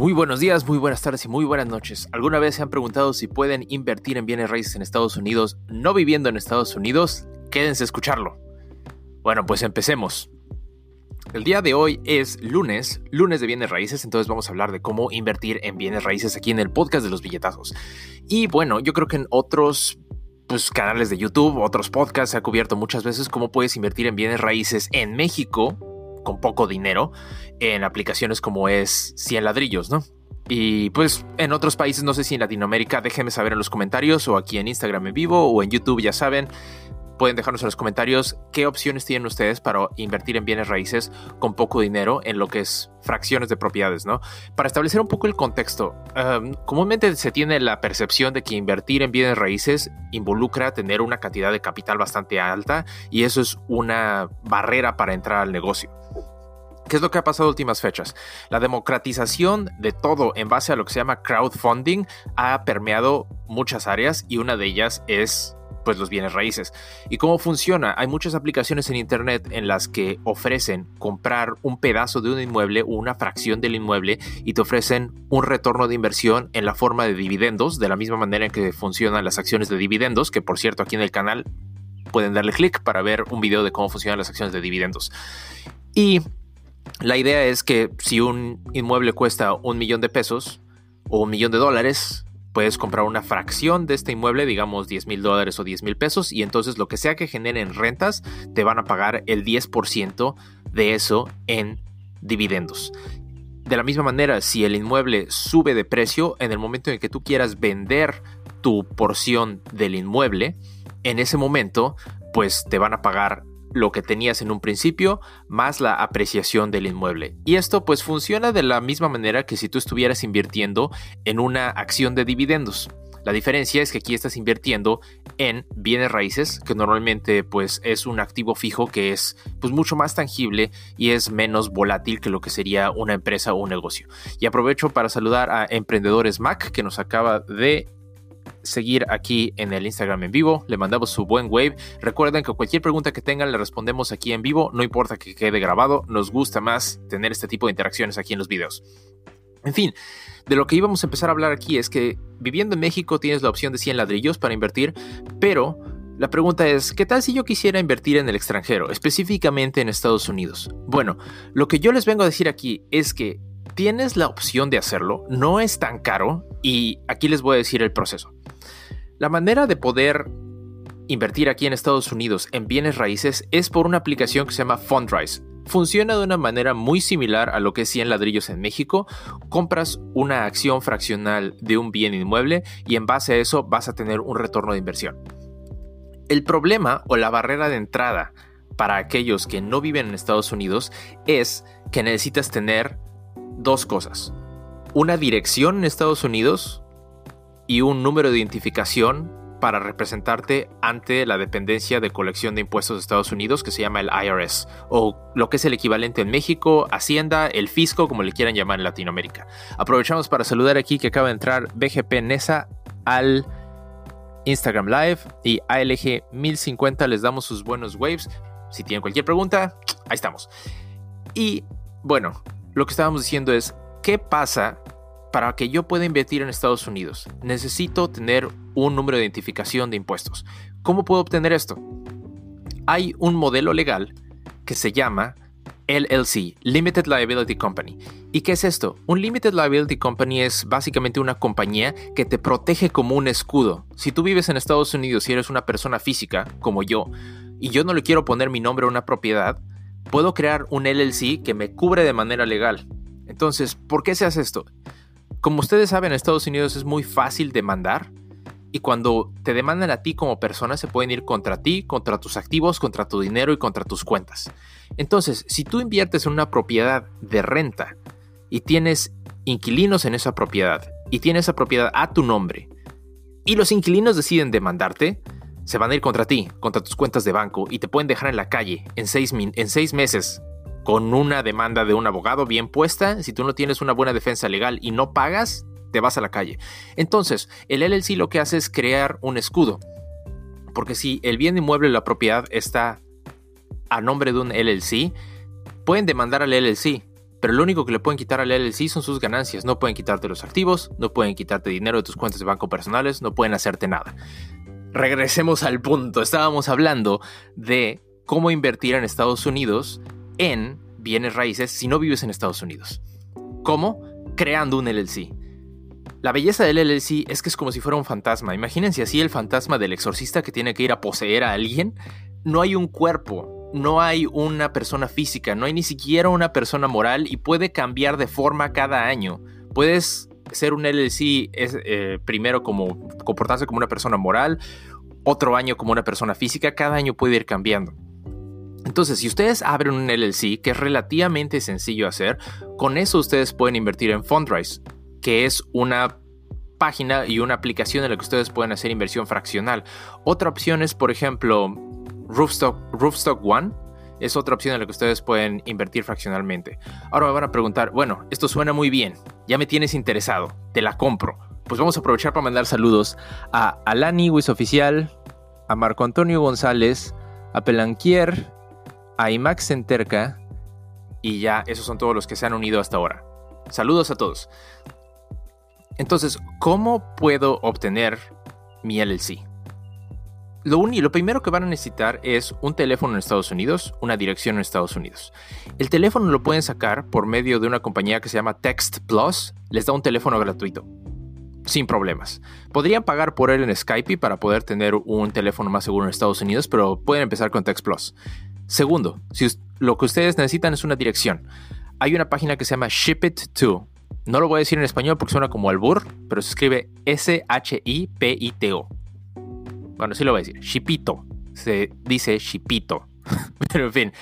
Muy buenos días, muy buenas tardes y muy buenas noches. ¿Alguna vez se han preguntado si pueden invertir en bienes raíces en Estados Unidos no viviendo en Estados Unidos? Quédense a escucharlo. Bueno, pues empecemos. El día de hoy es lunes, lunes de bienes raíces, entonces vamos a hablar de cómo invertir en bienes raíces aquí en el podcast de los billetazos. Y bueno, yo creo que en otros pues, canales de YouTube, otros podcasts se ha cubierto muchas veces cómo puedes invertir en bienes raíces en México con poco dinero en aplicaciones como es 100 ladrillos, ¿no? Y pues en otros países, no sé si en Latinoamérica, déjenme saber en los comentarios o aquí en Instagram en vivo o en YouTube, ya saben, pueden dejarnos en los comentarios qué opciones tienen ustedes para invertir en bienes raíces con poco dinero en lo que es fracciones de propiedades, ¿no? Para establecer un poco el contexto, um, comúnmente se tiene la percepción de que invertir en bienes raíces involucra tener una cantidad de capital bastante alta y eso es una barrera para entrar al negocio. ¿Qué es lo que ha pasado en últimas fechas? La democratización de todo en base a lo que se llama crowdfunding ha permeado muchas áreas y una de ellas es pues los bienes raíces. ¿Y cómo funciona? Hay muchas aplicaciones en internet en las que ofrecen comprar un pedazo de un inmueble o una fracción del inmueble y te ofrecen un retorno de inversión en la forma de dividendos, de la misma manera en que funcionan las acciones de dividendos, que por cierto aquí en el canal pueden darle clic para ver un video de cómo funcionan las acciones de dividendos. Y la idea es que si un inmueble cuesta un millón de pesos o un millón de dólares, puedes comprar una fracción de este inmueble, digamos 10 mil dólares o 10 mil pesos, y entonces lo que sea que generen rentas, te van a pagar el 10% de eso en dividendos. De la misma manera, si el inmueble sube de precio, en el momento en que tú quieras vender tu porción del inmueble, en ese momento, pues te van a pagar lo que tenías en un principio más la apreciación del inmueble. Y esto pues funciona de la misma manera que si tú estuvieras invirtiendo en una acción de dividendos. La diferencia es que aquí estás invirtiendo en bienes raíces, que normalmente pues es un activo fijo que es pues mucho más tangible y es menos volátil que lo que sería una empresa o un negocio. Y aprovecho para saludar a Emprendedores Mac que nos acaba de seguir aquí en el Instagram en vivo. Le mandamos su buen wave. Recuerden que cualquier pregunta que tengan le respondemos aquí en vivo. No importa que quede grabado. Nos gusta más tener este tipo de interacciones aquí en los videos. En fin, de lo que íbamos a empezar a hablar aquí es que viviendo en México tienes la opción de 100 ladrillos para invertir, pero la pregunta es, ¿qué tal si yo quisiera invertir en el extranjero, específicamente en Estados Unidos? Bueno, lo que yo les vengo a decir aquí es que tienes la opción de hacerlo, no es tan caro y aquí les voy a decir el proceso. La manera de poder invertir aquí en Estados Unidos en bienes raíces es por una aplicación que se llama Fundrise. Funciona de una manera muy similar a lo que es 100 ladrillos en México. Compras una acción fraccional de un bien inmueble y en base a eso vas a tener un retorno de inversión. El problema o la barrera de entrada para aquellos que no viven en Estados Unidos es que necesitas tener dos cosas. Una dirección en Estados Unidos y un número de identificación para representarte ante la dependencia de colección de impuestos de Estados Unidos que se llama el IRS o lo que es el equivalente en México, Hacienda, el fisco, como le quieran llamar en Latinoamérica. Aprovechamos para saludar aquí que acaba de entrar BGP Nesa al Instagram Live y ALG 1050 les damos sus buenos waves. Si tienen cualquier pregunta, ahí estamos. Y bueno, lo que estábamos diciendo es, ¿qué pasa para que yo pueda invertir en Estados Unidos, necesito tener un número de identificación de impuestos. ¿Cómo puedo obtener esto? Hay un modelo legal que se llama LLC, Limited Liability Company. ¿Y qué es esto? Un Limited Liability Company es básicamente una compañía que te protege como un escudo. Si tú vives en Estados Unidos y eres una persona física, como yo, y yo no le quiero poner mi nombre a una propiedad, puedo crear un LLC que me cubre de manera legal. Entonces, ¿por qué se hace esto? Como ustedes saben, en Estados Unidos es muy fácil demandar y cuando te demandan a ti como persona se pueden ir contra ti, contra tus activos, contra tu dinero y contra tus cuentas. Entonces, si tú inviertes en una propiedad de renta y tienes inquilinos en esa propiedad y tienes esa propiedad a tu nombre y los inquilinos deciden demandarte, se van a ir contra ti, contra tus cuentas de banco y te pueden dejar en la calle en seis, en seis meses con una demanda de un abogado bien puesta, si tú no tienes una buena defensa legal y no pagas, te vas a la calle. Entonces, el LLC lo que hace es crear un escudo. Porque si el bien inmueble o la propiedad está a nombre de un LLC, pueden demandar al LLC pero lo único que le pueden quitar al LLC son sus ganancias. No pueden quitarte los activos, no pueden quitarte dinero de tus cuentas de banco personales, no pueden hacerte nada. Regresemos al punto. Estábamos hablando de cómo invertir en Estados Unidos en bienes raíces si no vives en Estados Unidos. ¿Cómo? Creando un LLC. La belleza del LLC es que es como si fuera un fantasma. Imagínense así el fantasma del exorcista que tiene que ir a poseer a alguien. No hay un cuerpo, no hay una persona física, no hay ni siquiera una persona moral y puede cambiar de forma cada año. Puedes ser un LLC es, eh, primero como comportarse como una persona moral, otro año como una persona física, cada año puede ir cambiando. Entonces, si ustedes abren un LLC, que es relativamente sencillo hacer, con eso ustedes pueden invertir en Fundrise que es una página y una aplicación en la que ustedes pueden hacer inversión fraccional. Otra opción es, por ejemplo, Roofstock, Roofstock One. Es otra opción en la que ustedes pueden invertir fraccionalmente. Ahora me van a preguntar, bueno, esto suena muy bien, ya me tienes interesado, te la compro. Pues vamos a aprovechar para mandar saludos a Alani Wiz Oficial, a Marco Antonio González, a Pelanquier, a Imax Centerca y ya esos son todos los que se han unido hasta ahora. Saludos a todos. Entonces, ¿cómo puedo obtener mi LLC? Lo, lo primero que van a necesitar es un teléfono en Estados Unidos, una dirección en Estados Unidos. El teléfono lo pueden sacar por medio de una compañía que se llama Text Plus. Les da un teléfono gratuito sin problemas. Podrían pagar por él en Skype para poder tener un teléfono más seguro en Estados Unidos, pero pueden empezar con Text Plus. Segundo, si lo que ustedes necesitan es una dirección, hay una página que se llama Ship It To. No lo voy a decir en español porque suena como albur, pero se escribe S-H-I-P-I-T-O. Bueno, sí lo voy a decir. Shipito. Se dice Shipito. pero en fin.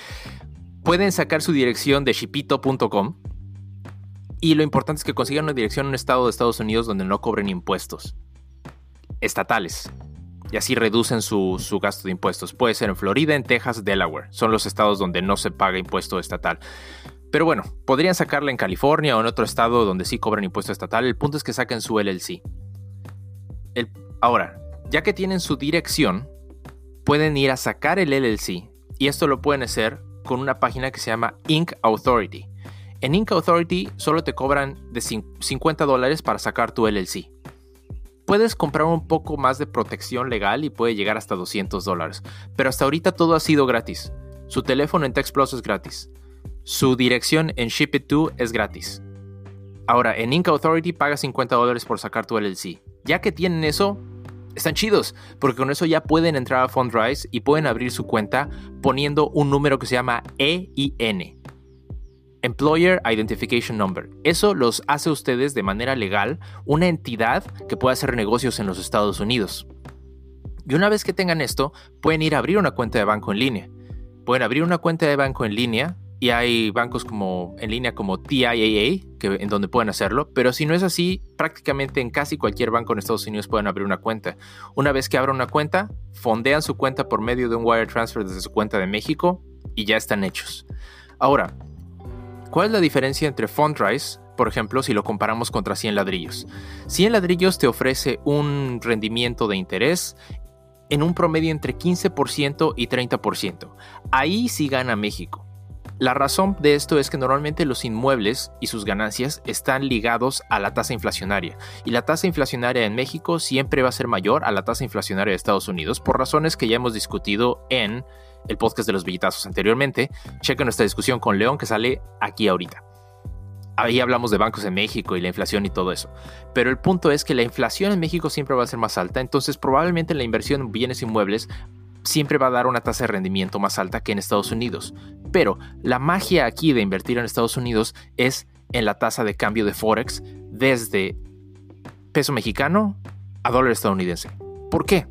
Pueden sacar su dirección de shipito.com. Y lo importante es que consigan una dirección en un estado de Estados Unidos donde no cobren impuestos estatales. Y así reducen su, su, gasto de impuestos. Puede ser en Florida, en Texas, Delaware. Son los estados donde no se paga impuesto estatal. Pero bueno, podrían sacarla en California o en otro estado donde sí cobran impuesto estatal. El punto es que saquen su LLC. ahora, ya que tienen su dirección, pueden ir a sacar el LLC y esto lo pueden hacer con una página que se llama Inc. Authority. En Inc. Authority solo te cobran de 50 dólares para sacar tu LLC. Puedes comprar un poco más de protección legal y puede llegar hasta 200 dólares, pero hasta ahorita todo ha sido gratis. Su teléfono en Text Plus es gratis. Su dirección en Ship It To es gratis. Ahora, en Inca Authority paga 50 dólares por sacar tu LLC. Ya que tienen eso, están chidos, porque con eso ya pueden entrar a Fundrise y pueden abrir su cuenta poniendo un número que se llama EIN. Employer Identification Number. Eso los hace ustedes de manera legal una entidad que puede hacer negocios en los Estados Unidos. Y una vez que tengan esto, pueden ir a abrir una cuenta de banco en línea. Pueden abrir una cuenta de banco en línea y hay bancos como en línea como TIAA que, en donde pueden hacerlo, pero si no es así, prácticamente en casi cualquier banco en Estados Unidos pueden abrir una cuenta. Una vez que abran una cuenta, fondean su cuenta por medio de un wire transfer desde su cuenta de México y ya están hechos. Ahora, ¿cuál es la diferencia entre Fundrise, por ejemplo, si lo comparamos contra 100 ladrillos? 100 ladrillos te ofrece un rendimiento de interés en un promedio entre 15% y 30%. Ahí sí gana México. La razón de esto es que normalmente los inmuebles y sus ganancias están ligados a la tasa inflacionaria y la tasa inflacionaria en México siempre va a ser mayor a la tasa inflacionaria de Estados Unidos por razones que ya hemos discutido en el podcast de los billetazos anteriormente. Chequen nuestra discusión con León que sale aquí ahorita. Ahí hablamos de bancos en México y la inflación y todo eso. Pero el punto es que la inflación en México siempre va a ser más alta, entonces probablemente la inversión en bienes inmuebles siempre va a dar una tasa de rendimiento más alta que en Estados Unidos. Pero la magia aquí de invertir en Estados Unidos es en la tasa de cambio de Forex desde peso mexicano a dólar estadounidense. ¿Por qué?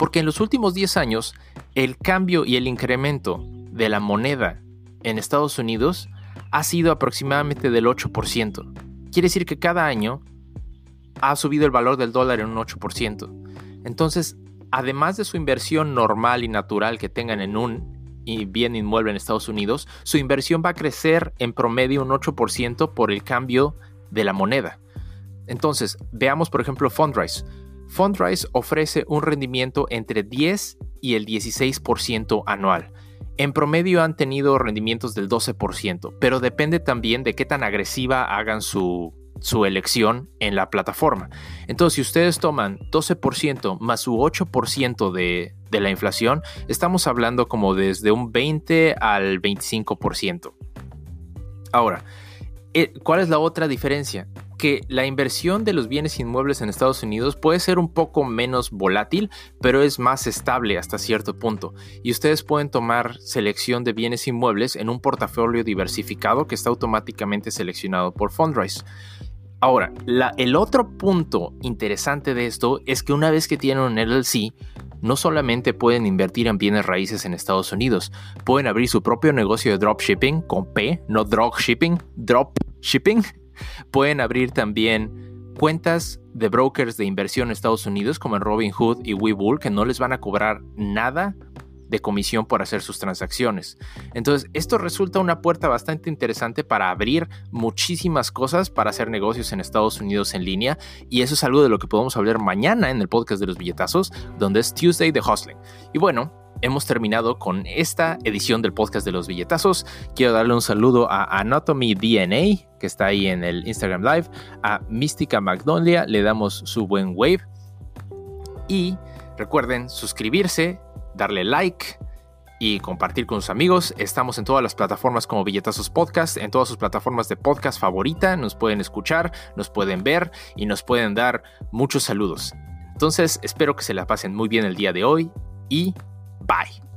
Porque en los últimos 10 años el cambio y el incremento de la moneda en Estados Unidos ha sido aproximadamente del 8%. Quiere decir que cada año ha subido el valor del dólar en un 8%. Entonces, además de su inversión normal y natural que tengan en un bien inmueble en Estados Unidos, su inversión va a crecer en promedio un 8% por el cambio de la moneda. Entonces, veamos por ejemplo Fundrise. Fundrise ofrece un rendimiento entre 10 y el 16% anual. en promedio han tenido rendimientos del 12%, pero depende también de qué tan agresiva hagan su, su elección en la plataforma. Entonces, si ustedes toman 12% más su 8% de, de la inflación, estamos hablando como desde un 20 al 25%. Ahora, eh, ¿cuál es la otra diferencia? Que la inversión de los bienes inmuebles en Estados Unidos puede ser un poco menos volátil, pero es más estable hasta cierto punto. Y ustedes pueden tomar selección de bienes inmuebles en un portafolio diversificado que está automáticamente seleccionado por Fundrise. Ahora, el otro punto interesante de esto es que una vez que tienen un LLC, no solamente pueden invertir en bienes raíces en Estados Unidos, pueden abrir su propio negocio de dropshipping con P, no dropshipping, dropshipping, Pueden abrir también cuentas de brokers de inversión en Estados Unidos como en Robinhood y Webull que no les van a cobrar nada de comisión por hacer sus transacciones. Entonces, esto resulta una puerta bastante interesante para abrir muchísimas cosas para hacer negocios en Estados Unidos en línea y eso es algo de lo que podemos hablar mañana en el podcast de los billetazos, donde es Tuesday de Hustling. Y bueno, hemos terminado con esta edición del podcast de los billetazos. Quiero darle un saludo a Anatomy DNA, que está ahí en el Instagram Live, a Mística Magnolia, le damos su buen wave. Y recuerden suscribirse, darle like y compartir con sus amigos. Estamos en todas las plataformas como Billetazos Podcast, en todas sus plataformas de podcast favorita. Nos pueden escuchar, nos pueden ver y nos pueden dar muchos saludos. Entonces, espero que se la pasen muy bien el día de hoy y Bye.